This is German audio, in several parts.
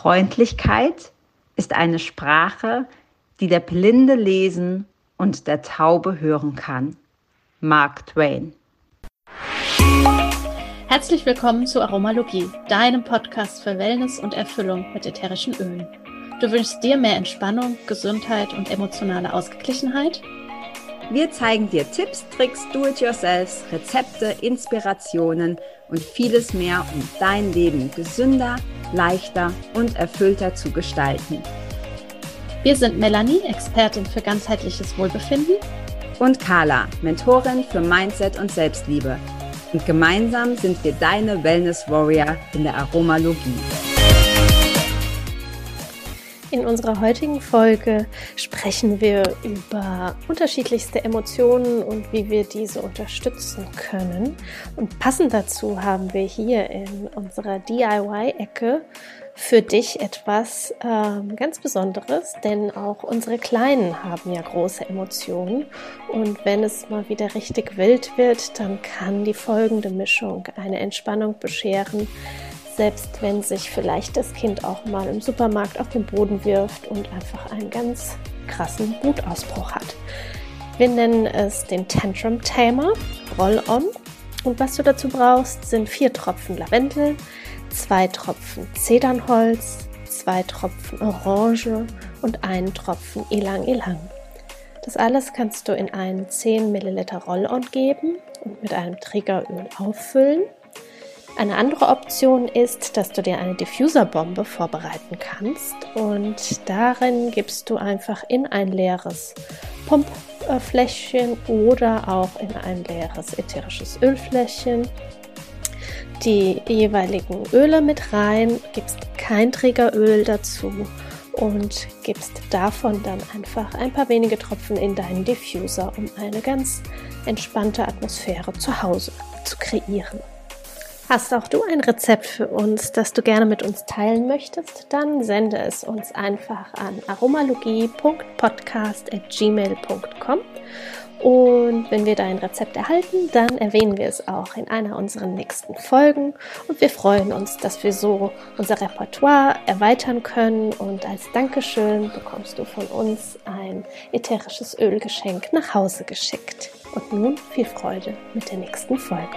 Freundlichkeit ist eine Sprache, die der Blinde lesen und der Taube hören kann. Mark Twain. Herzlich willkommen zu Aromalogie, deinem Podcast für Wellness und Erfüllung mit ätherischen Ölen. Du wünschst dir mehr Entspannung, Gesundheit und emotionale Ausgeglichenheit? Wir zeigen dir Tipps, Tricks, Do-it-yourselfs, Rezepte, Inspirationen und vieles mehr, um dein Leben gesünder, leichter und erfüllter zu gestalten. Wir sind Melanie, Expertin für ganzheitliches Wohlbefinden. Und Carla, Mentorin für Mindset und Selbstliebe. Und gemeinsam sind wir deine Wellness Warrior in der Aromalogie. In unserer heutigen Folge sprechen wir über unterschiedlichste Emotionen und wie wir diese unterstützen können. Und passend dazu haben wir hier in unserer DIY-Ecke für dich etwas ähm, ganz Besonderes, denn auch unsere Kleinen haben ja große Emotionen. Und wenn es mal wieder richtig wild wird, dann kann die folgende Mischung eine Entspannung bescheren selbst wenn sich vielleicht das Kind auch mal im Supermarkt auf den Boden wirft und einfach einen ganz krassen Wutausbruch hat. Wir nennen es den Tantrum Tamer, Roll-On. Und was du dazu brauchst, sind vier Tropfen Lavendel, zwei Tropfen Zedernholz, zwei Tropfen Orange und einen Tropfen Ilang Ilang. Das alles kannst du in einen 10 Milliliter Roll-On geben und mit einem Triggeröl auffüllen. Eine andere Option ist, dass du dir eine Diffuserbombe vorbereiten kannst und darin gibst du einfach in ein leeres Pumpfläschchen oder auch in ein leeres ätherisches Ölfläschchen die jeweiligen Öle mit rein, gibst kein Trägeröl dazu und gibst davon dann einfach ein paar wenige Tropfen in deinen Diffuser, um eine ganz entspannte Atmosphäre zu Hause zu kreieren. Hast auch du ein Rezept für uns, das du gerne mit uns teilen möchtest? Dann sende es uns einfach an aromalogie.podcast.gmail.com und wenn wir dein Rezept erhalten, dann erwähnen wir es auch in einer unserer nächsten Folgen. Und wir freuen uns, dass wir so unser Repertoire erweitern können. Und als Dankeschön bekommst du von uns ein ätherisches Ölgeschenk nach Hause geschickt. Und nun viel Freude mit der nächsten Folge.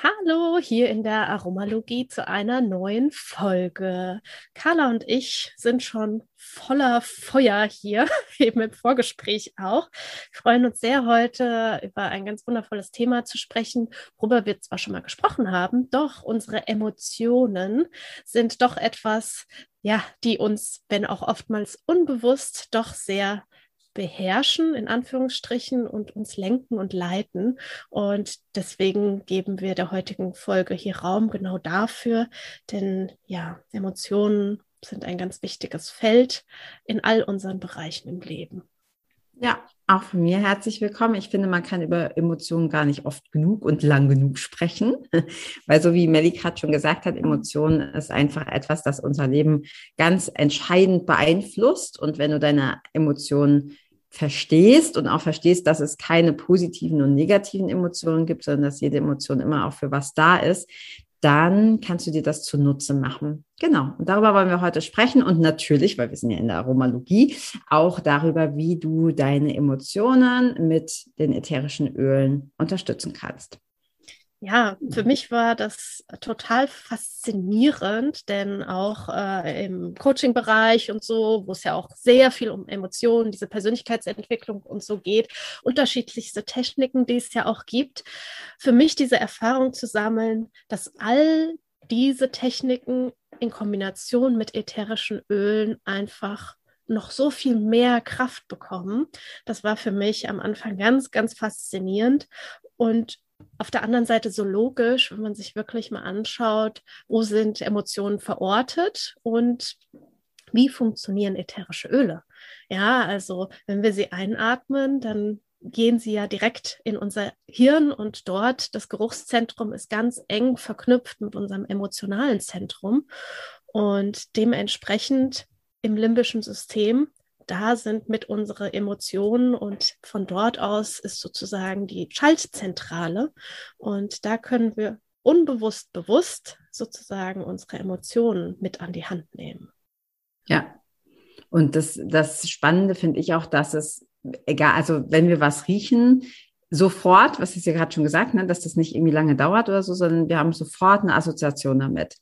Hallo, hier in der Aromalogie zu einer neuen Folge. Carla und ich sind schon voller Feuer hier, eben im Vorgespräch auch. Wir freuen uns sehr, heute über ein ganz wundervolles Thema zu sprechen, worüber wir zwar schon mal gesprochen haben, doch unsere Emotionen sind doch etwas, ja, die uns, wenn auch oftmals unbewusst, doch sehr beherrschen, in Anführungsstrichen, und uns lenken und leiten. Und deswegen geben wir der heutigen Folge hier Raum genau dafür, denn ja, Emotionen sind ein ganz wichtiges Feld in all unseren Bereichen im Leben. Ja, auch von mir herzlich willkommen. Ich finde, man kann über Emotionen gar nicht oft genug und lang genug sprechen, weil so wie Melly gerade schon gesagt hat, Emotionen ist einfach etwas, das unser Leben ganz entscheidend beeinflusst. Und wenn du deine Emotionen verstehst und auch verstehst, dass es keine positiven und negativen Emotionen gibt, sondern dass jede Emotion immer auch für was da ist, dann kannst du dir das zunutze machen. Genau. Und darüber wollen wir heute sprechen und natürlich, weil wir sind ja in der Aromalogie, auch darüber, wie du deine Emotionen mit den ätherischen Ölen unterstützen kannst. Ja, für mich war das total faszinierend, denn auch äh, im Coaching-Bereich und so, wo es ja auch sehr viel um Emotionen, diese Persönlichkeitsentwicklung und so geht, unterschiedlichste Techniken, die es ja auch gibt, für mich diese Erfahrung zu sammeln, dass all diese Techniken in Kombination mit ätherischen Ölen einfach noch so viel mehr Kraft bekommen. Das war für mich am Anfang ganz, ganz faszinierend. Und auf der anderen Seite so logisch, wenn man sich wirklich mal anschaut, wo sind Emotionen verortet und wie funktionieren ätherische Öle. Ja, also wenn wir sie einatmen, dann gehen sie ja direkt in unser Hirn und dort das Geruchszentrum ist ganz eng verknüpft mit unserem emotionalen Zentrum und dementsprechend im limbischen System da sind mit unseren Emotionen und von dort aus ist sozusagen die Schaltzentrale und da können wir unbewusst bewusst sozusagen unsere Emotionen mit an die Hand nehmen. Ja. Und das, das Spannende finde ich auch, dass es, egal, also wenn wir was riechen, sofort, was ist ja gerade schon gesagt, ne, dass das nicht irgendwie lange dauert oder so, sondern wir haben sofort eine Assoziation damit.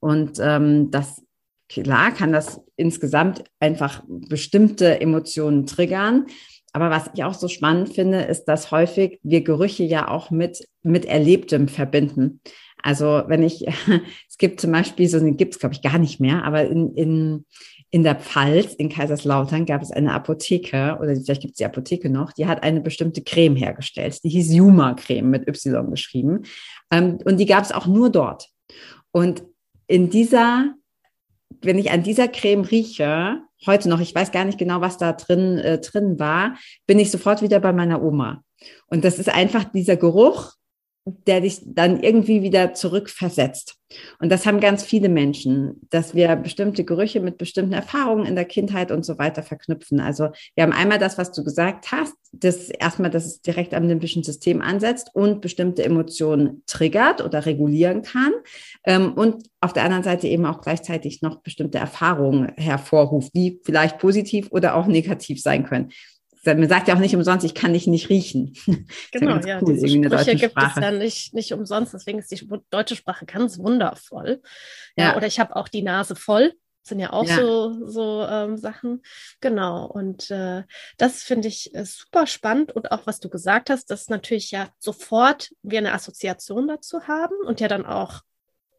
Und ähm, das klar kann das insgesamt einfach bestimmte Emotionen triggern. Aber was ich auch so spannend finde, ist, dass häufig wir Gerüche ja auch mit, mit Erlebtem verbinden. Also wenn ich, es gibt zum Beispiel, so gibt es glaube ich gar nicht mehr, aber in, in, in der Pfalz, in Kaiserslautern, gab es eine Apotheke, oder vielleicht gibt es die Apotheke noch, die hat eine bestimmte Creme hergestellt. Die hieß Juma-Creme mit Y geschrieben. Ähm, und die gab es auch nur dort. Und in dieser, wenn ich an dieser Creme rieche, heute noch, ich weiß gar nicht genau, was da drin, äh, drin war, bin ich sofort wieder bei meiner Oma. Und das ist einfach dieser Geruch, der dich dann irgendwie wieder zurückversetzt. Und das haben ganz viele Menschen, dass wir bestimmte Gerüche mit bestimmten Erfahrungen in der Kindheit und so weiter verknüpfen. Also wir haben einmal das, was du gesagt hast, das erstmal, dass es direkt am limbischen System ansetzt und bestimmte Emotionen triggert oder regulieren kann. Ähm, und auf der anderen Seite eben auch gleichzeitig noch bestimmte Erfahrungen hervorruft, die vielleicht positiv oder auch negativ sein können man sagt ja auch nicht umsonst, ich kann dich nicht riechen. Genau, ja, cool, diese Sprüche gibt Sprache. es ja nicht, nicht umsonst, deswegen ist die deutsche Sprache ganz wundervoll. Ja, ja. oder ich habe auch die Nase voll, sind ja auch ja. so, so ähm, Sachen. Genau, und äh, das finde ich äh, super spannend und auch, was du gesagt hast, dass natürlich ja sofort wir eine Assoziation dazu haben und ja dann auch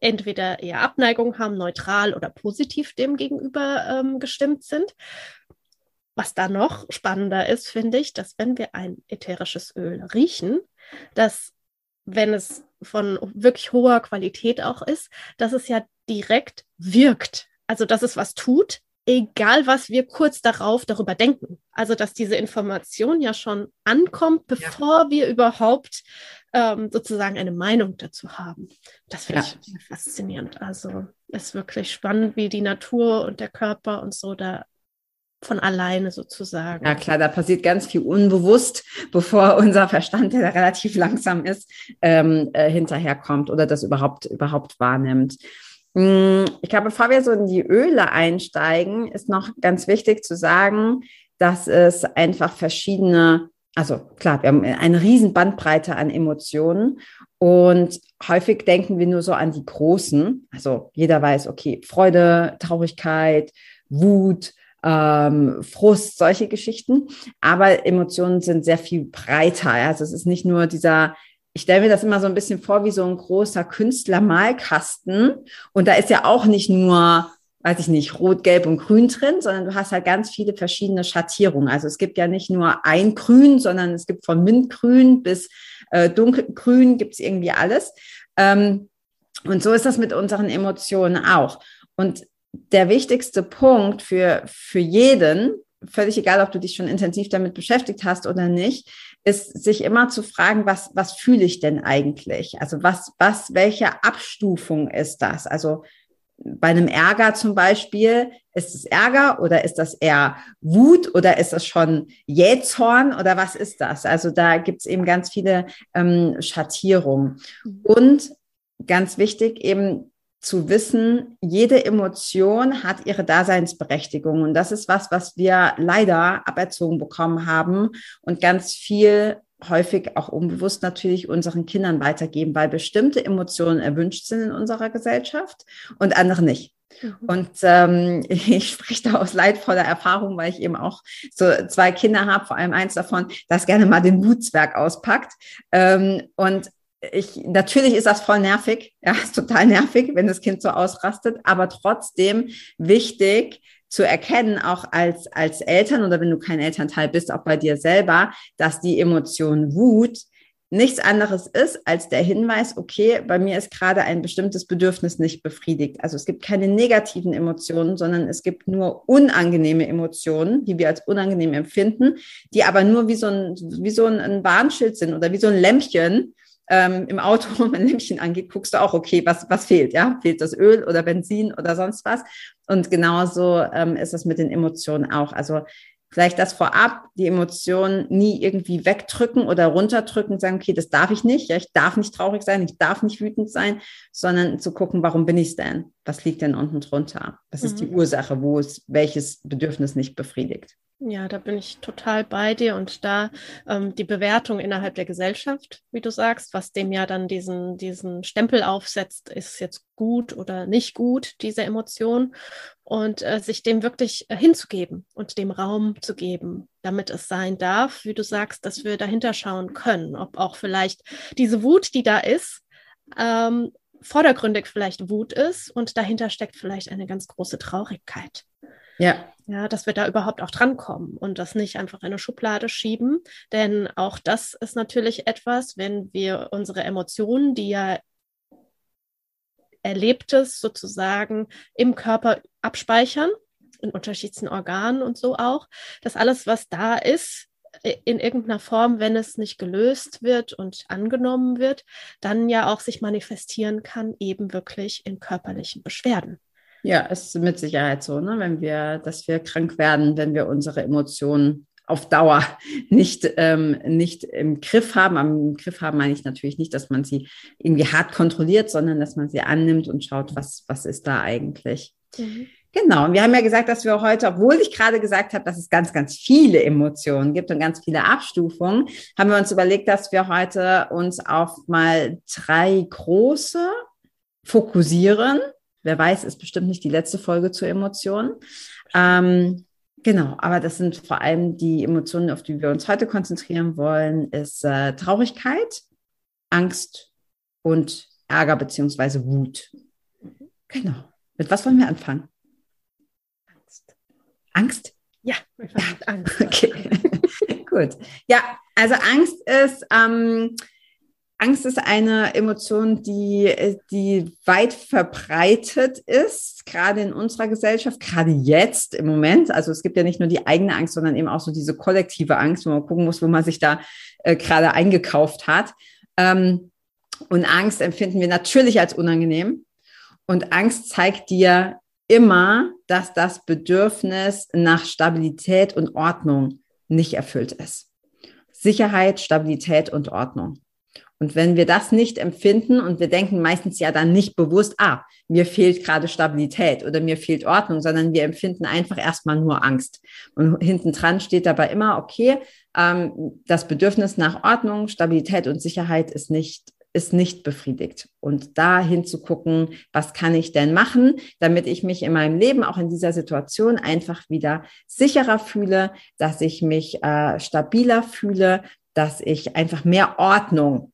entweder eher Abneigung haben, neutral oder positiv dem gegenüber ähm, gestimmt sind. Was da noch spannender ist, finde ich, dass wenn wir ein ätherisches Öl riechen, dass wenn es von wirklich hoher Qualität auch ist, dass es ja direkt wirkt. Also dass es was tut, egal was wir kurz darauf darüber denken. Also dass diese Information ja schon ankommt, bevor ja. wir überhaupt ähm, sozusagen eine Meinung dazu haben. Das finde ja. ich faszinierend. Also es ist wirklich spannend, wie die Natur und der Körper und so da von alleine sozusagen. Ja klar, da passiert ganz viel unbewusst, bevor unser Verstand, der relativ langsam ist, ähm, äh, hinterherkommt oder das überhaupt, überhaupt wahrnimmt. Hm, ich glaube, bevor wir so in die Öle einsteigen, ist noch ganz wichtig zu sagen, dass es einfach verschiedene, also klar, wir haben eine riesen Bandbreite an Emotionen und häufig denken wir nur so an die großen. Also jeder weiß, okay, Freude, Traurigkeit, Wut, ähm, Frust, solche Geschichten. Aber Emotionen sind sehr viel breiter. Also es ist nicht nur dieser, ich stelle mir das immer so ein bisschen vor wie so ein großer Künstlermalkasten. Und da ist ja auch nicht nur weiß ich nicht, rot, gelb und grün drin, sondern du hast halt ganz viele verschiedene Schattierungen. Also es gibt ja nicht nur ein Grün, sondern es gibt von Mintgrün bis äh, dunkelgrün gibt's irgendwie alles. Ähm, und so ist das mit unseren Emotionen auch. Und der wichtigste Punkt für, für jeden, völlig egal, ob du dich schon intensiv damit beschäftigt hast oder nicht, ist sich immer zu fragen, was, was fühle ich denn eigentlich? Also was, was, welche Abstufung ist das? Also bei einem Ärger zum Beispiel, ist es Ärger oder ist das eher Wut oder ist das schon Jähzorn oder was ist das? Also da gibt es eben ganz viele ähm, Schattierungen. Mhm. Und ganz wichtig eben zu wissen, jede Emotion hat ihre Daseinsberechtigung. Und das ist was, was wir leider aberzogen bekommen haben und ganz viel häufig auch unbewusst natürlich unseren Kindern weitergeben, weil bestimmte Emotionen erwünscht sind in unserer Gesellschaft und andere nicht. Mhm. Und ähm, ich spreche da aus leidvoller Erfahrung, weil ich eben auch so zwei Kinder habe, vor allem eins davon, das gerne mal den Wutzwerg auspackt. Ähm, und ich, natürlich ist das voll nervig, ja, ist total nervig, wenn das Kind so ausrastet, aber trotzdem wichtig zu erkennen, auch als, als Eltern oder wenn du kein Elternteil bist, auch bei dir selber, dass die Emotion Wut nichts anderes ist als der Hinweis, okay, bei mir ist gerade ein bestimmtes Bedürfnis nicht befriedigt. Also es gibt keine negativen Emotionen, sondern es gibt nur unangenehme Emotionen, die wir als unangenehm empfinden, die aber nur wie so ein, wie so ein Warnschild sind oder wie so ein Lämpchen, ähm, im Auto wenn ein Lämpchen angeht, guckst du auch, okay, was, was fehlt, ja? Fehlt das Öl oder Benzin oder sonst was? Und genauso ähm, ist es mit den Emotionen auch. Also vielleicht das vorab, die Emotionen nie irgendwie wegdrücken oder runterdrücken sagen, okay, das darf ich nicht, ja, ich darf nicht traurig sein, ich darf nicht wütend sein, sondern zu gucken, warum bin ich es denn? Was liegt denn unten drunter? Was mhm. ist die mhm. Ursache, wo es welches Bedürfnis nicht befriedigt? Ja, da bin ich total bei dir und da ähm, die Bewertung innerhalb der Gesellschaft, wie du sagst, was dem ja dann diesen, diesen Stempel aufsetzt, ist jetzt gut oder nicht gut, diese Emotion und äh, sich dem wirklich äh, hinzugeben und dem Raum zu geben, damit es sein darf, wie du sagst, dass wir dahinter schauen können, ob auch vielleicht diese Wut, die da ist, ähm, vordergründig vielleicht Wut ist und dahinter steckt vielleicht eine ganz große Traurigkeit. Ja. Ja, dass wir da überhaupt auch drankommen und das nicht einfach in eine Schublade schieben. Denn auch das ist natürlich etwas, wenn wir unsere Emotionen, die ja Erlebtes sozusagen im Körper abspeichern, in unterschiedlichen Organen und so auch, dass alles, was da ist, in irgendeiner Form, wenn es nicht gelöst wird und angenommen wird, dann ja auch sich manifestieren kann, eben wirklich in körperlichen Beschwerden. Ja, es ist mit Sicherheit so, ne? wenn wir, dass wir krank werden, wenn wir unsere Emotionen auf Dauer nicht, ähm, nicht im Griff haben. Am Griff haben meine ich natürlich nicht, dass man sie irgendwie hart kontrolliert, sondern dass man sie annimmt und schaut, was, was ist da eigentlich. Mhm. Genau, und wir haben ja gesagt, dass wir heute, obwohl ich gerade gesagt habe, dass es ganz, ganz viele Emotionen gibt und ganz viele Abstufungen, haben wir uns überlegt, dass wir heute uns auf mal drei große fokussieren Wer weiß, ist bestimmt nicht die letzte Folge zur Emotion. Ähm, genau, aber das sind vor allem die Emotionen, auf die wir uns heute konzentrieren wollen, ist äh, Traurigkeit, Angst und Ärger beziehungsweise Wut. Genau. Mit was wollen wir anfangen? Angst. Angst? Ja, wir fangen ja. Angst. Okay. Gut. Ja, also Angst ist ähm, Angst ist eine Emotion, die, die weit verbreitet ist, gerade in unserer Gesellschaft, gerade jetzt im Moment. Also es gibt ja nicht nur die eigene Angst, sondern eben auch so diese kollektive Angst, wo man gucken muss, wo man sich da äh, gerade eingekauft hat. Ähm, und Angst empfinden wir natürlich als unangenehm. Und Angst zeigt dir immer, dass das Bedürfnis nach Stabilität und Ordnung nicht erfüllt ist. Sicherheit, Stabilität und Ordnung. Und wenn wir das nicht empfinden und wir denken meistens ja dann nicht bewusst, ah, mir fehlt gerade Stabilität oder mir fehlt Ordnung, sondern wir empfinden einfach erstmal nur Angst. Und hinten dran steht dabei immer, okay, ähm, das Bedürfnis nach Ordnung, Stabilität und Sicherheit ist nicht ist nicht befriedigt. Und da hinzugucken, was kann ich denn machen, damit ich mich in meinem Leben, auch in dieser Situation, einfach wieder sicherer fühle, dass ich mich äh, stabiler fühle, dass ich einfach mehr Ordnung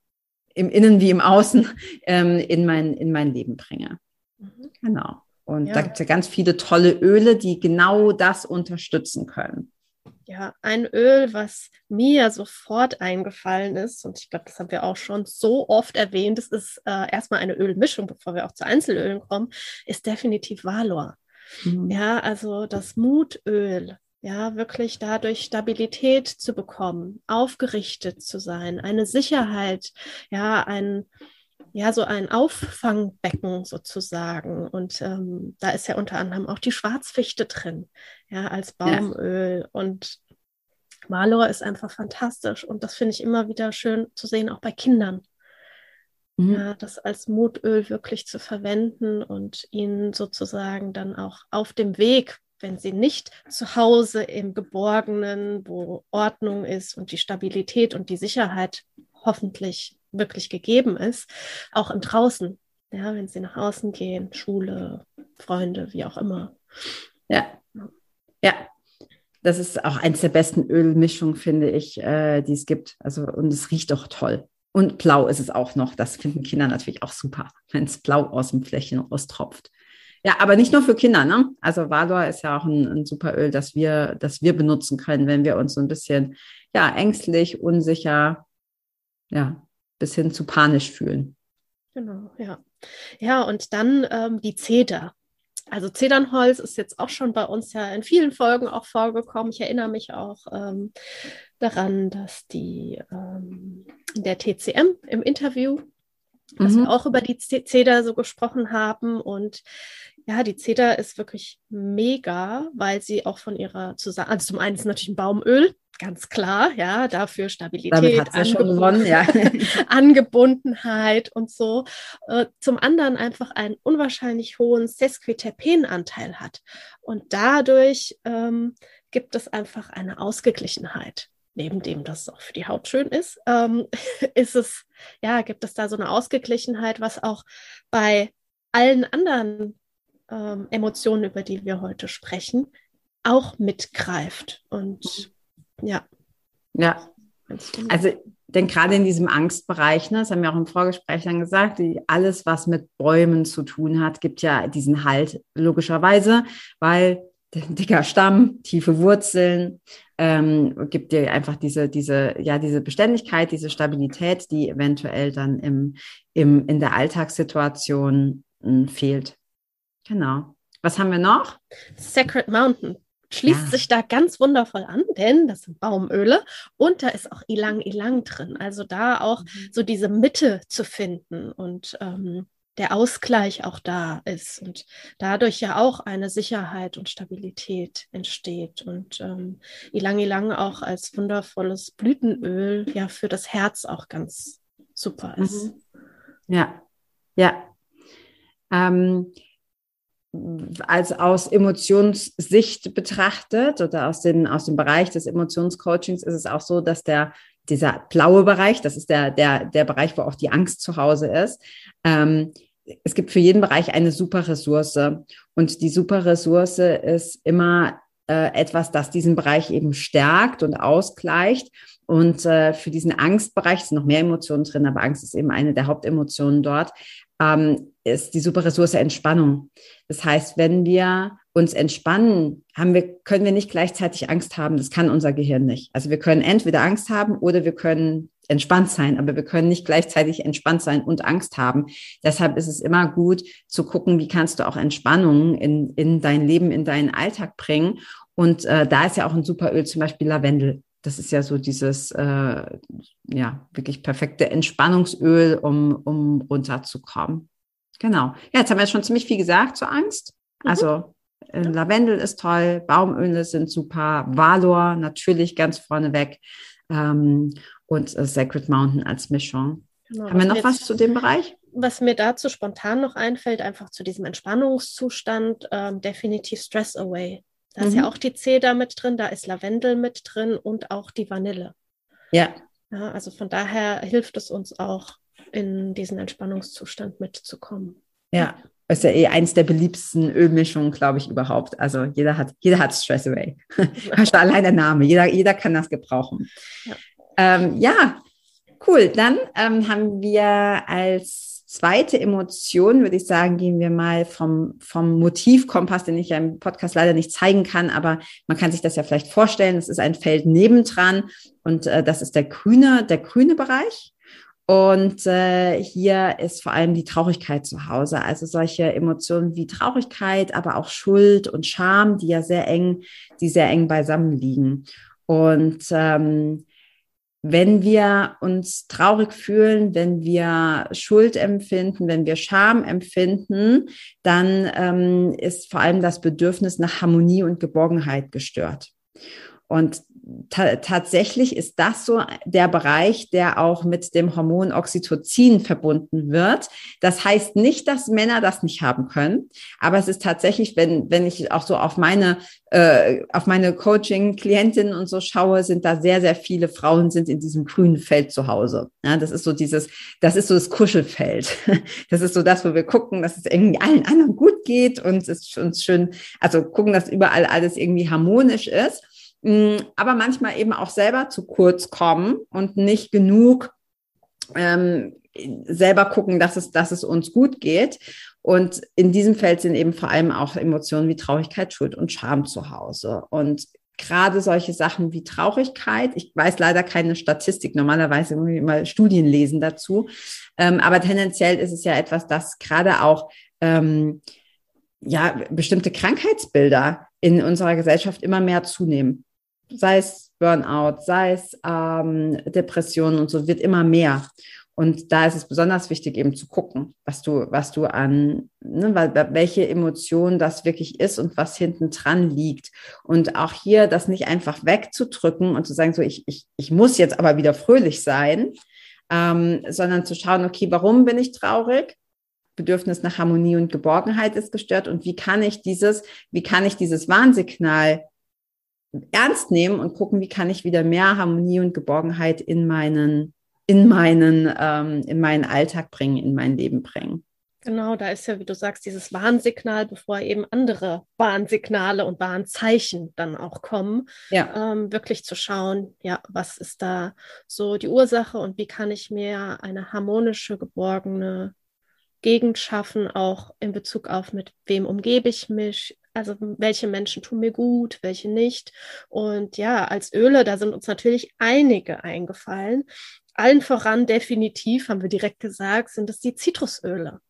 im Innen wie im Außen ähm, in, mein, in mein Leben bringe. Mhm. Genau. Und ja. da gibt es ja ganz viele tolle Öle, die genau das unterstützen können. Ja, ein Öl, was mir sofort eingefallen ist, und ich glaube, das haben wir auch schon so oft erwähnt, das ist äh, erstmal eine Ölmischung, bevor wir auch zu Einzelölen kommen, ist definitiv Valor. Mhm. Ja, also das Mutöl, ja, wirklich dadurch Stabilität zu bekommen, aufgerichtet zu sein, eine Sicherheit, ja, ein, ja, so ein Auffangbecken sozusagen. Und ähm, da ist ja unter anderem auch die Schwarzfichte drin, ja, als Baumöl. Ja. Und Malor ist einfach fantastisch. Und das finde ich immer wieder schön zu sehen, auch bei Kindern. Mhm. Ja, das als Mutöl wirklich zu verwenden und ihnen sozusagen dann auch auf dem Weg wenn sie nicht zu Hause im Geborgenen, wo Ordnung ist und die Stabilität und die Sicherheit hoffentlich wirklich gegeben ist, auch im Draußen, ja, wenn sie nach außen gehen, Schule, Freunde, wie auch immer. Ja, ja. Das ist auch eins der besten Ölmischungen, finde ich, äh, die es gibt. Also, und es riecht auch toll. Und blau ist es auch noch. Das finden Kinder natürlich auch super, wenn es blau aus dem Fläschchen raustropft. Ja, aber nicht nur für Kinder, ne? Also Valor ist ja auch ein, ein super Öl, das wir, das wir benutzen können, wenn wir uns so ein bisschen ja, ängstlich, unsicher, ja, bis hin zu panisch fühlen. Genau, ja. Ja, und dann ähm, die Zeder. Also Zedernholz ist jetzt auch schon bei uns ja in vielen Folgen auch vorgekommen. Ich erinnere mich auch ähm, daran, dass die ähm, der TCM im Interview, dass mhm. wir auch über die Zeder so gesprochen haben und ja, die Zeder ist wirklich mega, weil sie auch von ihrer zusammen, also zum einen ist natürlich ein Baumöl, ganz klar, ja, dafür Stabilität, Angebund ja. Angebundenheit und so. Äh, zum anderen einfach einen unwahrscheinlich hohen Sesquiterpenanteil hat. Und dadurch ähm, gibt es einfach eine Ausgeglichenheit. Neben dem, dass es auch für die Haut schön ist, ähm, ist es, ja, gibt es da so eine Ausgeglichenheit, was auch bei allen anderen ähm, Emotionen, über die wir heute sprechen, auch mitgreift. Und ja. Ja. Also, denn gerade in diesem Angstbereich, ne, das haben wir auch im Vorgespräch dann gesagt, die, alles, was mit Bäumen zu tun hat, gibt ja diesen Halt logischerweise, weil dicker Stamm, tiefe Wurzeln, ähm, gibt dir einfach diese, diese, ja, diese Beständigkeit, diese Stabilität, die eventuell dann im, im, in der Alltagssituation mh, hm, fehlt. Genau. Was haben wir noch? Sacred Mountain schließt ja. sich da ganz wundervoll an, denn das sind Baumöle und da ist auch Ilang Ilang drin. Also da auch mhm. so diese Mitte zu finden und ähm, der Ausgleich auch da ist und dadurch ja auch eine Sicherheit und Stabilität entsteht und ähm, Ilang Ilang auch als wundervolles Blütenöl ja für das Herz auch ganz super ist. Mhm. Ja, ja. Ähm, als aus Emotionssicht betrachtet oder aus, den, aus dem Bereich des Emotionscoachings ist es auch so, dass der dieser blaue Bereich, das ist der, der, der Bereich, wo auch die Angst zu Hause ist, ähm, es gibt für jeden Bereich eine super Ressource. Und die super Ressource ist immer äh, etwas, das diesen Bereich eben stärkt und ausgleicht. Und äh, für diesen Angstbereich sind noch mehr Emotionen drin, aber Angst ist eben eine der Hauptemotionen dort, ähm, ist die super Ressource Entspannung. Das heißt, wenn wir uns entspannen, haben wir, können wir nicht gleichzeitig Angst haben. Das kann unser Gehirn nicht. Also wir können entweder Angst haben oder wir können entspannt sein, aber wir können nicht gleichzeitig entspannt sein und Angst haben. Deshalb ist es immer gut zu gucken, wie kannst du auch Entspannung in, in dein Leben, in deinen Alltag bringen. Und äh, da ist ja auch ein super Öl, zum Beispiel Lavendel. Das ist ja so dieses, äh, ja, wirklich perfekte Entspannungsöl, um, um runterzukommen. Genau. Ja, jetzt haben wir schon ziemlich viel gesagt zur Angst. Mhm. Also äh, Lavendel ist toll, Baumöle sind super, Valor natürlich ganz vorneweg ähm, und äh, Sacred Mountain als Mischung. Genau, haben wir noch was zu dem Bereich? Was mir dazu spontan noch einfällt, einfach zu diesem Entspannungszustand, ähm, definitiv Stress Away. Da mhm. ist ja mhm. auch die Zeder mit drin, da ist Lavendel mit drin und auch die Vanille. Ja. ja also von daher hilft es uns auch, in diesen Entspannungszustand mitzukommen. Ja, ist ja eh eins der beliebtesten Ölmischungen, glaube ich, überhaupt. Also jeder hat, jeder hat Stress Away. Schon allein der Name. Jeder, jeder kann das gebrauchen. Ja, ähm, ja cool. Dann ähm, haben wir als zweite Emotion, würde ich sagen, gehen wir mal vom, vom Motivkompass, den ich ja im Podcast leider nicht zeigen kann, aber man kann sich das ja vielleicht vorstellen. Es ist ein Feld nebendran und äh, das ist der grüne, der grüne Bereich. Und äh, hier ist vor allem die Traurigkeit zu Hause. Also solche Emotionen wie Traurigkeit, aber auch Schuld und Scham, die ja sehr eng, die sehr eng beisammen liegen. Und ähm, wenn wir uns traurig fühlen, wenn wir Schuld empfinden, wenn wir Scham empfinden, dann ähm, ist vor allem das Bedürfnis nach Harmonie und Geborgenheit gestört. Und ta tatsächlich ist das so der Bereich, der auch mit dem Hormon Oxytocin verbunden wird. Das heißt nicht, dass Männer das nicht haben können, aber es ist tatsächlich, wenn, wenn ich auch so auf meine, äh, auf meine Coaching-Klientinnen und so schaue, sind da sehr, sehr viele Frauen sind in diesem grünen Feld zu Hause. Ja, das ist so dieses, das ist so das Kuschelfeld. Das ist so das, wo wir gucken, dass es irgendwie allen anderen gut geht und es uns schön, also gucken, dass überall alles irgendwie harmonisch ist. Mm, aber manchmal eben auch selber zu kurz kommen und nicht genug ähm, selber gucken, dass es, dass es uns gut geht. Und in diesem Feld sind eben vor allem auch Emotionen wie Traurigkeit, Schuld und Scham zu Hause. Und gerade solche Sachen wie Traurigkeit, ich weiß leider keine Statistik, normalerweise muss ich mal Studien lesen dazu, ähm, aber tendenziell ist es ja etwas, das gerade auch ähm, ja bestimmte Krankheitsbilder in unserer Gesellschaft immer mehr zunehmen sei es Burnout, sei es ähm, Depressionen und so, wird immer mehr. Und da ist es besonders wichtig, eben zu gucken, was du, was du an, ne, welche Emotion das wirklich ist und was hinten dran liegt. Und auch hier das nicht einfach wegzudrücken und zu sagen, so, ich, ich, ich muss jetzt aber wieder fröhlich sein, ähm, sondern zu schauen, okay, warum bin ich traurig? Bedürfnis nach Harmonie und Geborgenheit ist gestört und wie kann ich dieses, wie kann ich dieses Warnsignal ernst nehmen und gucken, wie kann ich wieder mehr Harmonie und Geborgenheit in meinen in meinen, ähm, in meinen Alltag bringen, in mein Leben bringen. Genau, da ist ja, wie du sagst, dieses Warnsignal, bevor eben andere Warnsignale und Warnzeichen dann auch kommen, ja. ähm, wirklich zu schauen, ja, was ist da so die Ursache und wie kann ich mir eine harmonische, geborgene Gegend schaffen, auch in Bezug auf, mit wem umgebe ich mich, also welche Menschen tun mir gut, welche nicht. Und ja, als Öle, da sind uns natürlich einige eingefallen allen voran definitiv, haben wir direkt gesagt, sind es die Zitrusöle.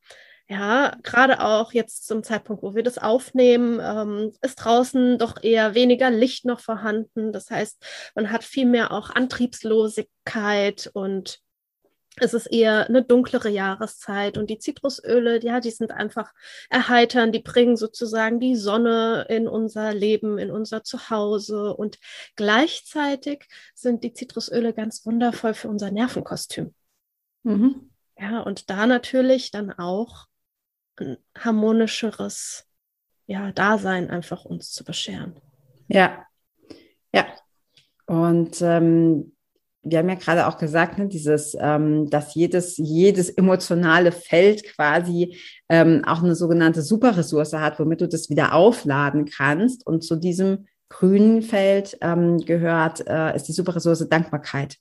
Ja, gerade auch jetzt zum Zeitpunkt, wo wir das aufnehmen, ähm, ist draußen doch eher weniger Licht noch vorhanden. Das heißt, man hat viel mehr auch Antriebslosigkeit und es ist eher eine dunklere Jahreszeit und die Zitrusöle, ja, die sind einfach erheitern, die bringen sozusagen die Sonne in unser Leben, in unser Zuhause und gleichzeitig sind die Zitrusöle ganz wundervoll für unser Nervenkostüm. Mhm. Ja, und da natürlich dann auch ein harmonischeres ja, Dasein einfach uns zu bescheren. Ja, ja. Und ähm, wir haben ja gerade auch gesagt, ne, dieses, ähm, dass jedes, jedes emotionale Feld quasi ähm, auch eine sogenannte Superressource hat, womit du das wieder aufladen kannst. Und zu diesem grünen Feld ähm, gehört, äh, ist die Superressource Dankbarkeit.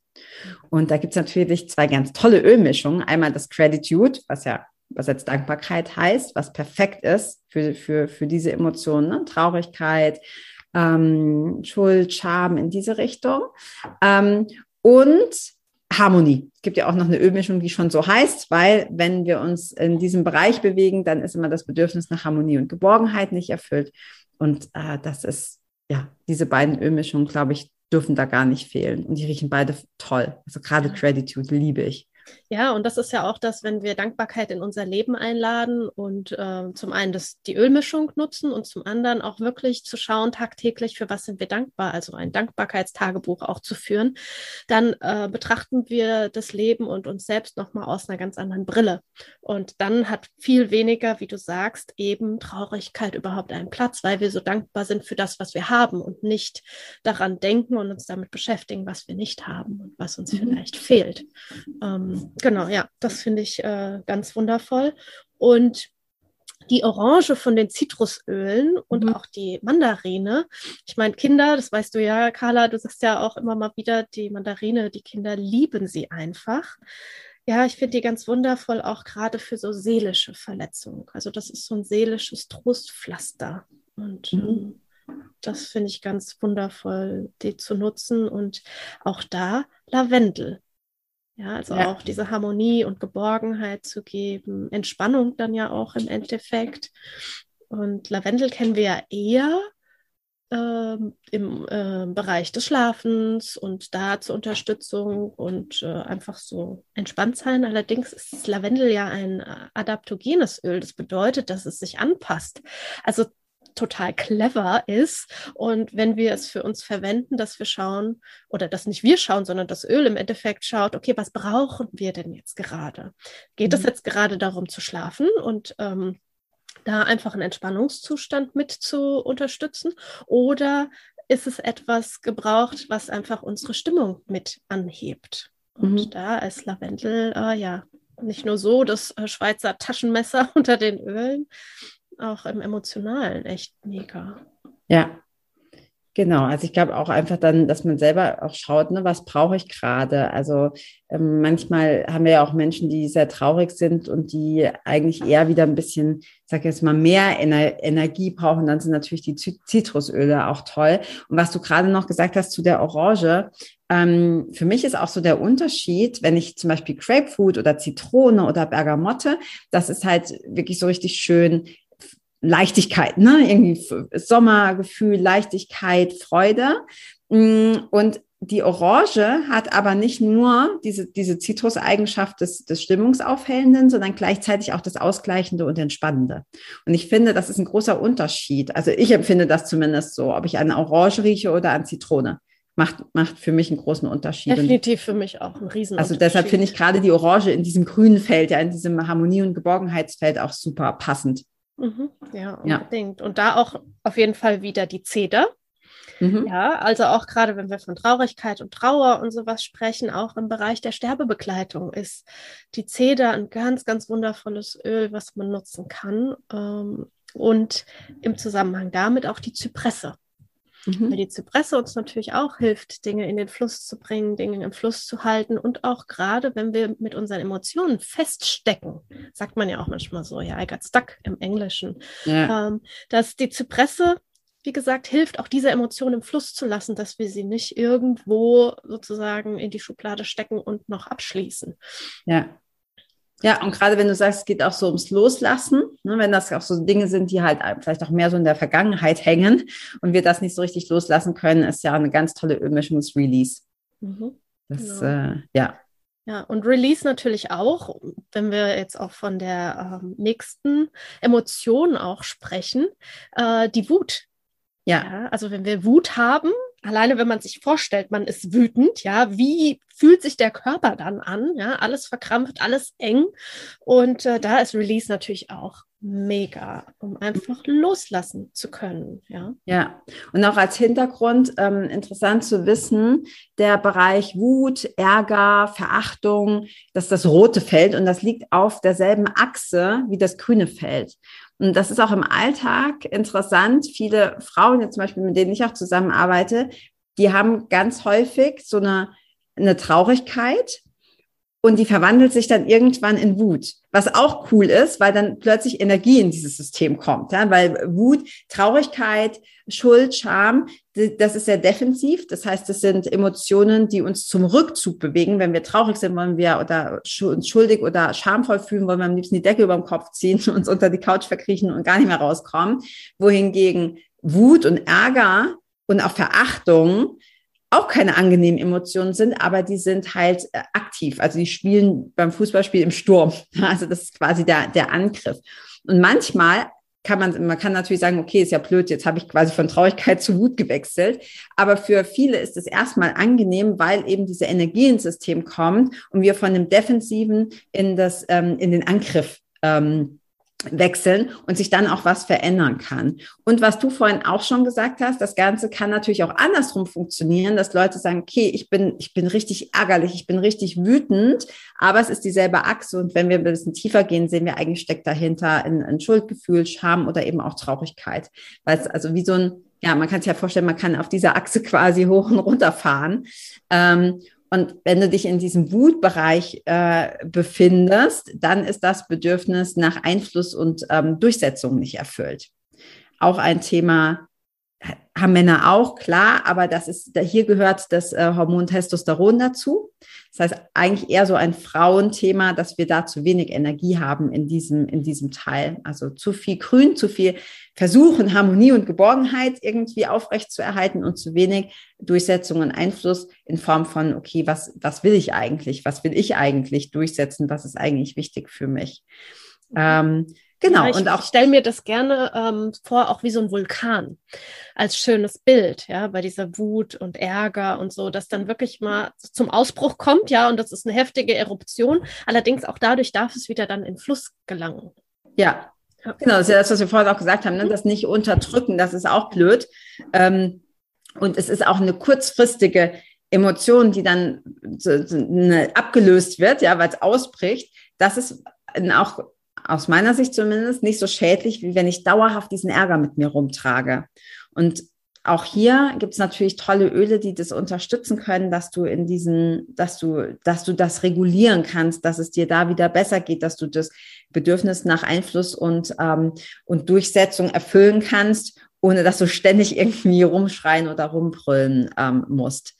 Und da gibt es natürlich zwei ganz tolle Ölmischungen. Einmal das Gratitude, was ja was jetzt Dankbarkeit heißt, was perfekt ist für, für, für diese Emotionen, ne? Traurigkeit, ähm, Schuld, Scham in diese Richtung. Ähm, und Harmonie. Es gibt ja auch noch eine Ölmischung, die schon so heißt, weil wenn wir uns in diesem Bereich bewegen, dann ist immer das Bedürfnis nach Harmonie und Geborgenheit nicht erfüllt. Und äh, das ist, ja, diese beiden Ölmischungen, glaube ich, dürfen da gar nicht fehlen. Und die riechen beide toll. Also gerade Gratitude liebe ich. Ja, und das ist ja auch das, wenn wir Dankbarkeit in unser Leben einladen und äh, zum einen das, die Ölmischung nutzen und zum anderen auch wirklich zu schauen, tagtäglich, für was sind wir dankbar, also ein Dankbarkeitstagebuch auch zu führen, dann äh, betrachten wir das Leben und uns selbst nochmal aus einer ganz anderen Brille. Und dann hat viel weniger, wie du sagst, eben Traurigkeit überhaupt einen Platz, weil wir so dankbar sind für das, was wir haben und nicht daran denken und uns damit beschäftigen, was wir nicht haben und was uns mhm. vielleicht fehlt. Ähm, genau, ja, das finde ich äh, ganz wundervoll. Und die Orange von den Zitrusölen und mhm. auch die Mandarine. Ich meine, Kinder, das weißt du ja, Carla, du sagst ja auch immer mal wieder, die Mandarine, die Kinder lieben sie einfach. Ja, ich finde die ganz wundervoll, auch gerade für so seelische Verletzungen. Also das ist so ein seelisches Trostpflaster. Und mhm. ähm, das finde ich ganz wundervoll, die zu nutzen. Und auch da Lavendel. Ja, also ja. auch diese Harmonie und Geborgenheit zu geben, Entspannung dann ja auch im Endeffekt. Und Lavendel kennen wir ja eher ähm, im äh, Bereich des Schlafens und da zur Unterstützung und äh, einfach so entspannt sein. Allerdings ist Lavendel ja ein äh, adaptogenes Öl. Das bedeutet, dass es sich anpasst. Also total clever ist. Und wenn wir es für uns verwenden, dass wir schauen, oder dass nicht wir schauen, sondern das Öl im Endeffekt schaut, okay, was brauchen wir denn jetzt gerade? Geht es mhm. jetzt gerade darum zu schlafen und ähm, da einfach einen Entspannungszustand mit zu unterstützen? Oder ist es etwas gebraucht, was einfach unsere Stimmung mit anhebt? Und mhm. da ist Lavendel, äh, ja, nicht nur so das äh, Schweizer Taschenmesser unter den Ölen, auch im Emotionalen echt mega. Ja, Genau, also ich glaube auch einfach dann, dass man selber auch schaut, ne, was brauche ich gerade. Also ähm, manchmal haben wir ja auch Menschen, die sehr traurig sind und die eigentlich eher wieder ein bisschen, ich sage jetzt mal, mehr Ener Energie brauchen. Dann sind natürlich die Zitrusöle auch toll. Und was du gerade noch gesagt hast zu der Orange, ähm, für mich ist auch so der Unterschied, wenn ich zum Beispiel Grapefruit oder Zitrone oder Bergamotte, das ist halt wirklich so richtig schön Leichtigkeit, ne? Irgendwie Sommergefühl, Leichtigkeit, Freude. Mm, und die Orange hat aber nicht nur diese, diese Zitruseigenschaft des, des Stimmungsaufhellenden, sondern gleichzeitig auch das Ausgleichende und Entspannende. Und ich finde, das ist ein großer Unterschied. Also ich empfinde das zumindest so, ob ich an Orange rieche oder an Zitrone. Macht, macht für mich einen großen Unterschied. Definitiv für mich auch ein Riesen. Also deshalb finde ich gerade die Orange in diesem grünen Feld, ja, in diesem Harmonie- und Geborgenheitsfeld auch super passend. Mhm, ja, unbedingt. Ja. Und da auch auf jeden Fall wieder die Zeder. Mhm. Ja, also auch gerade wenn wir von Traurigkeit und Trauer und sowas sprechen, auch im Bereich der Sterbebegleitung ist die Zeder ein ganz, ganz wundervolles Öl, was man nutzen kann. Ähm, und im Zusammenhang damit auch die Zypresse. Mhm. Weil die Zypresse uns natürlich auch hilft, Dinge in den Fluss zu bringen, Dinge im Fluss zu halten und auch gerade, wenn wir mit unseren Emotionen feststecken, sagt man ja auch manchmal so, ja, I got stuck im Englischen, ja. ähm, dass die Zypresse wie gesagt, hilft auch diese Emotion im Fluss zu lassen, dass wir sie nicht irgendwo sozusagen in die Schublade stecken und noch abschließen. Ja. Ja, und gerade wenn du sagst, es geht auch so ums Loslassen, ne, wenn das auch so Dinge sind, die halt vielleicht auch mehr so in der Vergangenheit hängen und wir das nicht so richtig loslassen können, ist ja eine ganz tolle Ölmischungs-Release. Mhm, das, genau. äh, ja. Ja, und Release natürlich auch, wenn wir jetzt auch von der ähm, nächsten Emotion auch sprechen, äh, die Wut. Ja. ja. Also wenn wir Wut haben, alleine wenn man sich vorstellt, man ist wütend, ja, wie fühlt sich der Körper dann an? Ja, alles verkrampft, alles eng. Und äh, da ist Release natürlich auch mega, um einfach loslassen zu können. Ja, ja. und auch als Hintergrund ähm, interessant zu wissen, der Bereich Wut, Ärger, Verachtung, dass das rote Feld und das liegt auf derselben Achse wie das grüne Feld. Und das ist auch im Alltag interessant. Viele Frauen, jetzt zum Beispiel, mit denen ich auch zusammenarbeite, die haben ganz häufig so eine, eine Traurigkeit und die verwandelt sich dann irgendwann in Wut. Was auch cool ist, weil dann plötzlich Energie in dieses System kommt. Ja? Weil Wut, Traurigkeit, Schuld, Scham, das ist sehr defensiv. Das heißt, das sind Emotionen, die uns zum Rückzug bewegen. Wenn wir traurig sind, wollen wir oder uns schuldig oder schamvoll fühlen, wollen wir am liebsten die Decke über den Kopf ziehen, uns unter die Couch verkriechen und gar nicht mehr rauskommen. Wohingegen Wut und Ärger und auch Verachtung auch keine angenehmen Emotionen sind, aber die sind halt äh, aktiv. Also die spielen beim Fußballspiel im Sturm. Also das ist quasi der, der Angriff. Und manchmal kann man, man kann natürlich sagen, okay, ist ja blöd, jetzt habe ich quasi von Traurigkeit zu Wut gewechselt. Aber für viele ist es erstmal angenehm, weil eben diese Energie ins System kommt und wir von dem Defensiven in das, ähm, in den Angriff ähm, wechseln und sich dann auch was verändern kann. Und was du vorhin auch schon gesagt hast, das Ganze kann natürlich auch andersrum funktionieren, dass Leute sagen, okay, ich bin, ich bin richtig ärgerlich, ich bin richtig wütend, aber es ist dieselbe Achse und wenn wir ein bisschen tiefer gehen, sehen wir eigentlich steckt dahinter ein, ein Schuldgefühl, Scham oder eben auch Traurigkeit. Weil es also wie so ein ja, man kann sich ja vorstellen, man kann auf dieser Achse quasi hoch und runter fahren. Ähm, und wenn du dich in diesem Wutbereich äh, befindest, dann ist das Bedürfnis nach Einfluss und ähm, Durchsetzung nicht erfüllt. Auch ein Thema haben Männer auch, klar, aber das ist, hier gehört das äh, Hormon Testosteron dazu. Das heißt eigentlich eher so ein Frauenthema, dass wir da zu wenig Energie haben in diesem, in diesem Teil. Also zu viel Grün, zu viel Versuchen, Harmonie und Geborgenheit irgendwie aufrecht zu erhalten und zu wenig Durchsetzung und Einfluss in Form von, okay, was, was will ich eigentlich? Was will ich eigentlich durchsetzen? Was ist eigentlich wichtig für mich? Mhm. Ähm, Genau. Ja, ich, und auch stelle mir das gerne ähm, vor, auch wie so ein Vulkan als schönes Bild, ja, bei dieser Wut und Ärger und so, dass dann wirklich mal zum Ausbruch kommt, ja, und das ist eine heftige Eruption. Allerdings auch dadurch darf es wieder dann in Fluss gelangen. Ja, genau, das ist ja das, was wir vorhin auch gesagt haben, ne? das nicht unterdrücken, das ist auch blöd. Ähm, und es ist auch eine kurzfristige Emotion, die dann so, so eine, abgelöst wird, ja, weil es ausbricht. Das ist auch aus meiner Sicht zumindest nicht so schädlich, wie wenn ich dauerhaft diesen Ärger mit mir rumtrage. Und auch hier gibt es natürlich tolle Öle, die das unterstützen können, dass du in diesen, dass du, dass du das regulieren kannst, dass es dir da wieder besser geht, dass du das Bedürfnis nach Einfluss und, ähm, und Durchsetzung erfüllen kannst, ohne dass du ständig irgendwie rumschreien oder rumbrüllen ähm, musst.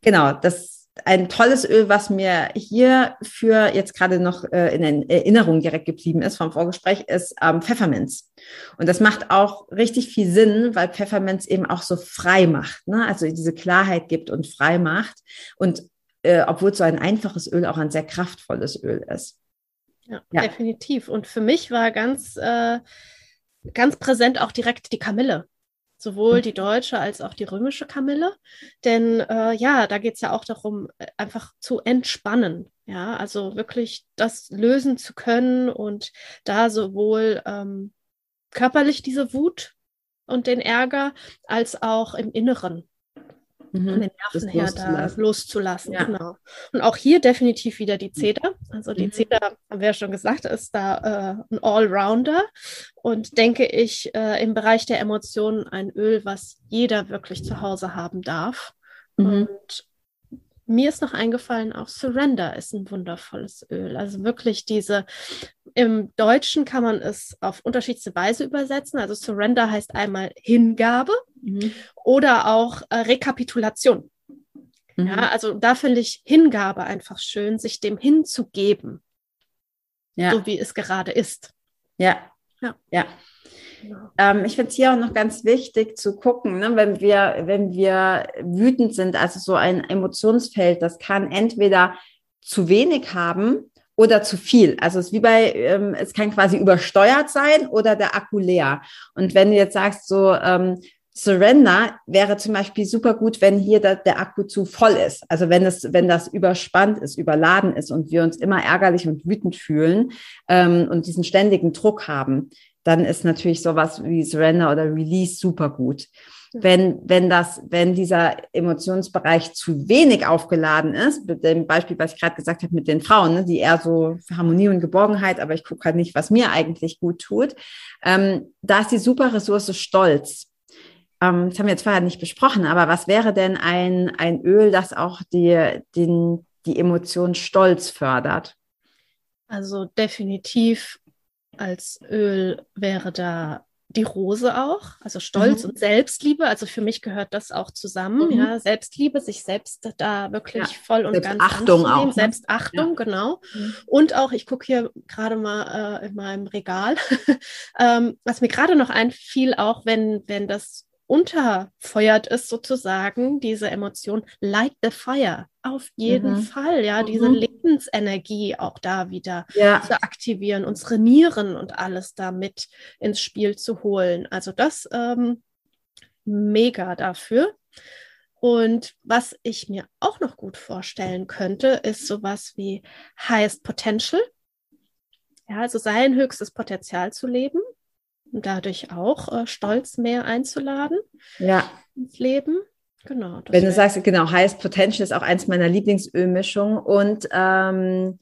Genau, das ein tolles Öl, was mir hier für jetzt gerade noch äh, in Erinnerung direkt geblieben ist vom Vorgespräch, ist ähm, Pfefferminz. Und das macht auch richtig viel Sinn, weil Pfefferminz eben auch so frei macht, ne? also diese Klarheit gibt und frei macht. Und äh, obwohl so ein einfaches Öl auch ein sehr kraftvolles Öl ist. Ja, ja. definitiv. Und für mich war ganz, äh, ganz präsent auch direkt die Kamille sowohl die deutsche als auch die römische Kamille. Denn äh, ja, da geht es ja auch darum, äh, einfach zu entspannen. Ja, also wirklich das lösen zu können und da sowohl ähm, körperlich diese Wut und den Ärger als auch im Inneren mhm. von den Nerven her loszulassen. da loszulassen. Ja. Genau. Und auch hier definitiv wieder die Zeder. Also die mhm. Zeder, haben wir ja schon gesagt, ist da äh, ein Allrounder und denke ich äh, im Bereich der Emotionen ein Öl, was jeder wirklich zu Hause haben darf. Mhm. Und mir ist noch eingefallen, auch Surrender ist ein wundervolles Öl. Also wirklich diese, im Deutschen kann man es auf unterschiedliche Weise übersetzen. Also Surrender heißt einmal Hingabe mhm. oder auch äh, Rekapitulation. Mhm. Ja, also da finde ich Hingabe einfach schön, sich dem hinzugeben. Ja. So wie es gerade ist. Ja. Ja. ja. Genau. Ähm, ich finde es hier auch noch ganz wichtig zu gucken, ne, wenn wir, wenn wir wütend sind, also so ein Emotionsfeld, das kann entweder zu wenig haben oder zu viel. Also es ist wie bei, ähm, es kann quasi übersteuert sein oder der Akku leer. Und wenn du jetzt sagst, so ähm, Surrender wäre zum Beispiel super gut, wenn hier der, der Akku zu voll ist. Also wenn es, wenn das überspannt ist, überladen ist und wir uns immer ärgerlich und wütend fühlen ähm, und diesen ständigen Druck haben dann ist natürlich sowas wie Surrender oder Release super gut. Wenn, wenn das, wenn dieser Emotionsbereich zu wenig aufgeladen ist, mit dem Beispiel, was ich gerade gesagt habe, mit den Frauen, ne, die eher so für Harmonie und Geborgenheit, aber ich gucke halt nicht, was mir eigentlich gut tut, ähm, da ist die super Ressource Stolz. Ähm, das haben wir jetzt vorher nicht besprochen, aber was wäre denn ein, ein Öl, das auch die, den, die Emotion Stolz fördert? Also definitiv als Öl wäre da die Rose auch, also Stolz mhm. und Selbstliebe. Also für mich gehört das auch zusammen. Mhm. Ja, Selbstliebe, sich selbst da wirklich ja. voll und ganz Achtung auch. Ne? Selbstachtung, ja. genau. Mhm. Und auch, ich gucke hier gerade mal äh, in meinem Regal, ähm, was mir gerade noch einfiel, auch wenn, wenn das unterfeuert ist sozusagen, diese Emotion, light the fire. Auf jeden mhm. Fall, ja, mhm. diese Lebensenergie auch da wieder ja. zu aktivieren, unsere Nieren und alles damit ins Spiel zu holen. Also das ähm, mega dafür. Und was ich mir auch noch gut vorstellen könnte, ist sowas wie Highest Potential. Ja, also sein höchstes Potenzial zu leben dadurch auch äh, Stolz mehr einzuladen ja. ins Leben. Genau. Wenn du sagst, genau, Highest Potential ist auch eins meiner Lieblingsölmischungen und ähm,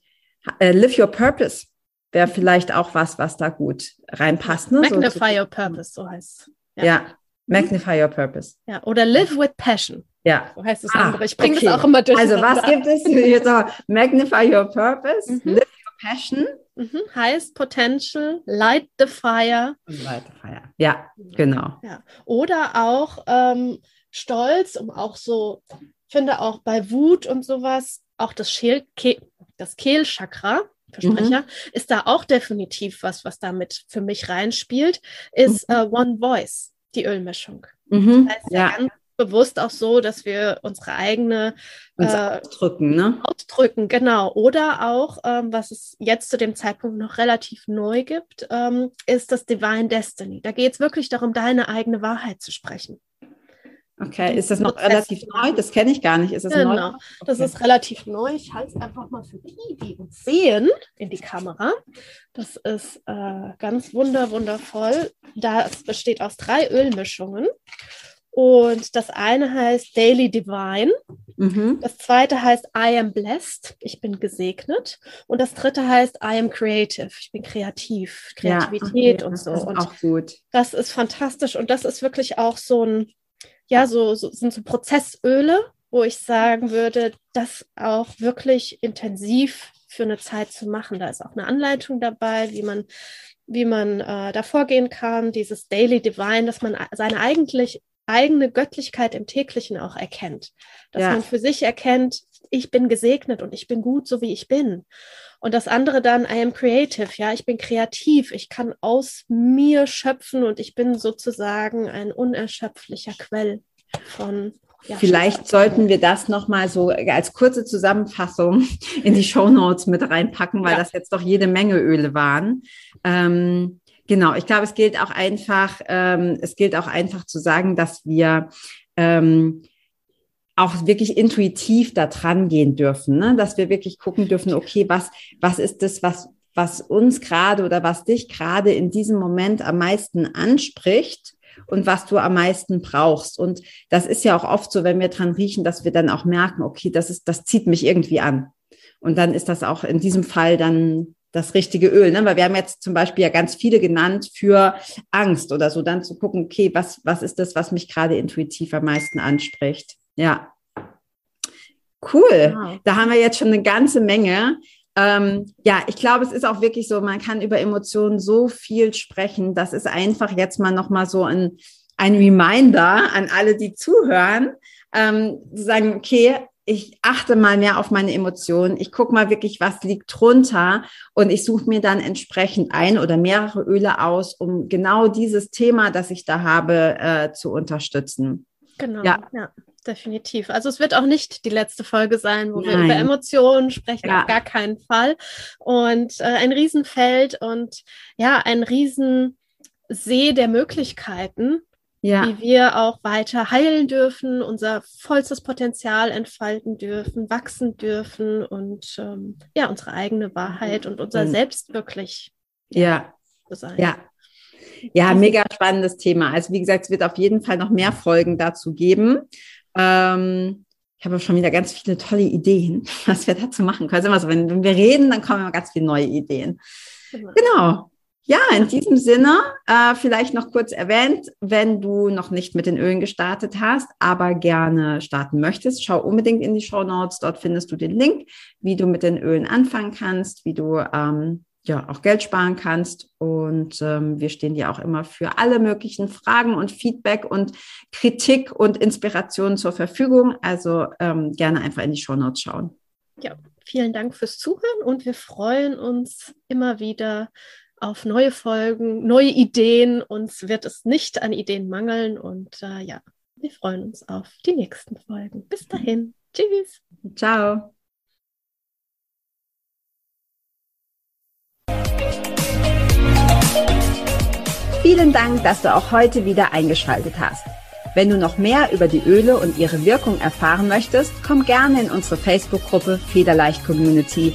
äh, Live Your Purpose wäre vielleicht auch was, was da gut reinpasst. Ne? Magnify so, Your Purpose, so heißt es. Ja. ja. Magnify Your Purpose. Ja, oder Live with Passion. Ja. So heißt es ah, andere. Ich bringe okay. das auch immer durch. Also was gibt es? Jetzt Magnify Your Purpose, mhm. Live Passion Mhm. Highest Potential, Light the Fire. Light the Fire. Ja, genau. Ja. Oder auch ähm, Stolz, um auch so, ich finde auch bei Wut und sowas, auch das, Scheel, Ke das Kehlchakra, Versprecher, mhm. ist da auch definitiv was, was damit für mich reinspielt, ist mhm. uh, One Voice, die Ölmischung. Mhm. Das heißt ja, ja ganz bewusst auch so, dass wir unsere eigene Uns äh, ausdrücken, ne? Ausdrücken, genau. Oder auch, ähm, was es jetzt zu dem Zeitpunkt noch relativ neu gibt, ähm, ist das Divine Destiny. Da geht es wirklich darum, deine eigene Wahrheit zu sprechen. Okay, ist das noch relativ neu? Das kenne ich gar nicht. Ist das genau, neu? Okay. das ist relativ neu. Ich halte es einfach mal für die, die uns sehen, in die Kamera. Das ist äh, ganz wunder, wundervoll. Das besteht aus drei Ölmischungen. Und das eine heißt Daily Divine. Mhm. Das zweite heißt I am blessed. Ich bin gesegnet. Und das dritte heißt I am creative. Ich bin kreativ. Kreativität ja, okay, und so. und auch gut. Das ist fantastisch. Und das ist wirklich auch so ein, ja, so, so sind so Prozessöle, wo ich sagen würde, das auch wirklich intensiv für eine Zeit zu machen. Da ist auch eine Anleitung dabei, wie man wie man äh, da vorgehen kann, dieses Daily Divine, dass man seine eigentlich eigene Göttlichkeit im täglichen auch erkennt. Dass ja. man für sich erkennt, ich bin gesegnet und ich bin gut, so wie ich bin. Und das andere dann, I am creative, ja, ich bin kreativ, ich kann aus mir schöpfen und ich bin sozusagen ein unerschöpflicher Quell von ja, Vielleicht sollten wir das nochmal so als kurze Zusammenfassung in die Show Notes mit reinpacken, weil ja. das jetzt doch jede Menge Öle waren. Ähm, genau, ich glaube, es gilt auch einfach, ähm, es gilt auch einfach zu sagen, dass wir ähm, auch wirklich intuitiv da dran gehen dürfen, ne? dass wir wirklich gucken dürfen, okay, was, was ist das, was, was uns gerade oder was dich gerade in diesem Moment am meisten anspricht und was du am meisten brauchst. Und das ist ja auch oft so, wenn wir dran riechen, dass wir dann auch merken, okay, das ist, das zieht mich irgendwie an. Und dann ist das auch in diesem Fall dann das richtige Öl, ne? Weil wir haben jetzt zum Beispiel ja ganz viele genannt für Angst oder so, dann zu gucken, okay, was, was ist das, was mich gerade intuitiv am meisten anspricht? Ja. Cool. Wow. Da haben wir jetzt schon eine ganze Menge. Ähm, ja, ich glaube, es ist auch wirklich so, man kann über Emotionen so viel sprechen. Das ist einfach jetzt mal nochmal so ein, ein Reminder an alle, die zuhören, ähm, zu sagen, okay, ich achte mal mehr auf meine Emotionen. Ich gucke mal wirklich, was liegt drunter und ich suche mir dann entsprechend ein oder mehrere Öle aus, um genau dieses Thema, das ich da habe, äh, zu unterstützen. Genau. Ja. ja definitiv. Also es wird auch nicht die letzte Folge sein, wo Nein. wir über Emotionen sprechen, ja. auf gar keinen Fall. Und äh, ein Riesenfeld und ja, ein Riesensee der Möglichkeiten, ja. wie wir auch weiter heilen dürfen, unser vollstes Potenzial entfalten dürfen, wachsen dürfen und ähm, ja, unsere eigene Wahrheit und unser. Selbst wirklich ja. sein. Ja. Ja, mega spannendes Thema. Also wie gesagt, es wird auf jeden Fall noch mehr Folgen dazu geben. Ähm, ich habe schon wieder ganz viele tolle Ideen, was wir dazu machen können. Also wenn, wenn wir reden, dann kommen immer ganz viele neue Ideen. Genau. genau. Ja, in diesem Sinne, äh, vielleicht noch kurz erwähnt, wenn du noch nicht mit den Ölen gestartet hast, aber gerne starten möchtest, schau unbedingt in die Show Notes. Dort findest du den Link, wie du mit den Ölen anfangen kannst, wie du ähm, ja auch Geld sparen kannst. Und ähm, wir stehen dir auch immer für alle möglichen Fragen und Feedback und Kritik und Inspiration zur Verfügung. Also ähm, gerne einfach in die Show Notes schauen. Ja, vielen Dank fürs Zuhören und wir freuen uns immer wieder auf neue Folgen, neue Ideen. Uns wird es nicht an Ideen mangeln und äh, ja, wir freuen uns auf die nächsten Folgen. Bis dahin. Tschüss. Ciao. Vielen Dank, dass du auch heute wieder eingeschaltet hast. Wenn du noch mehr über die Öle und ihre Wirkung erfahren möchtest, komm gerne in unsere Facebook-Gruppe Federleicht Community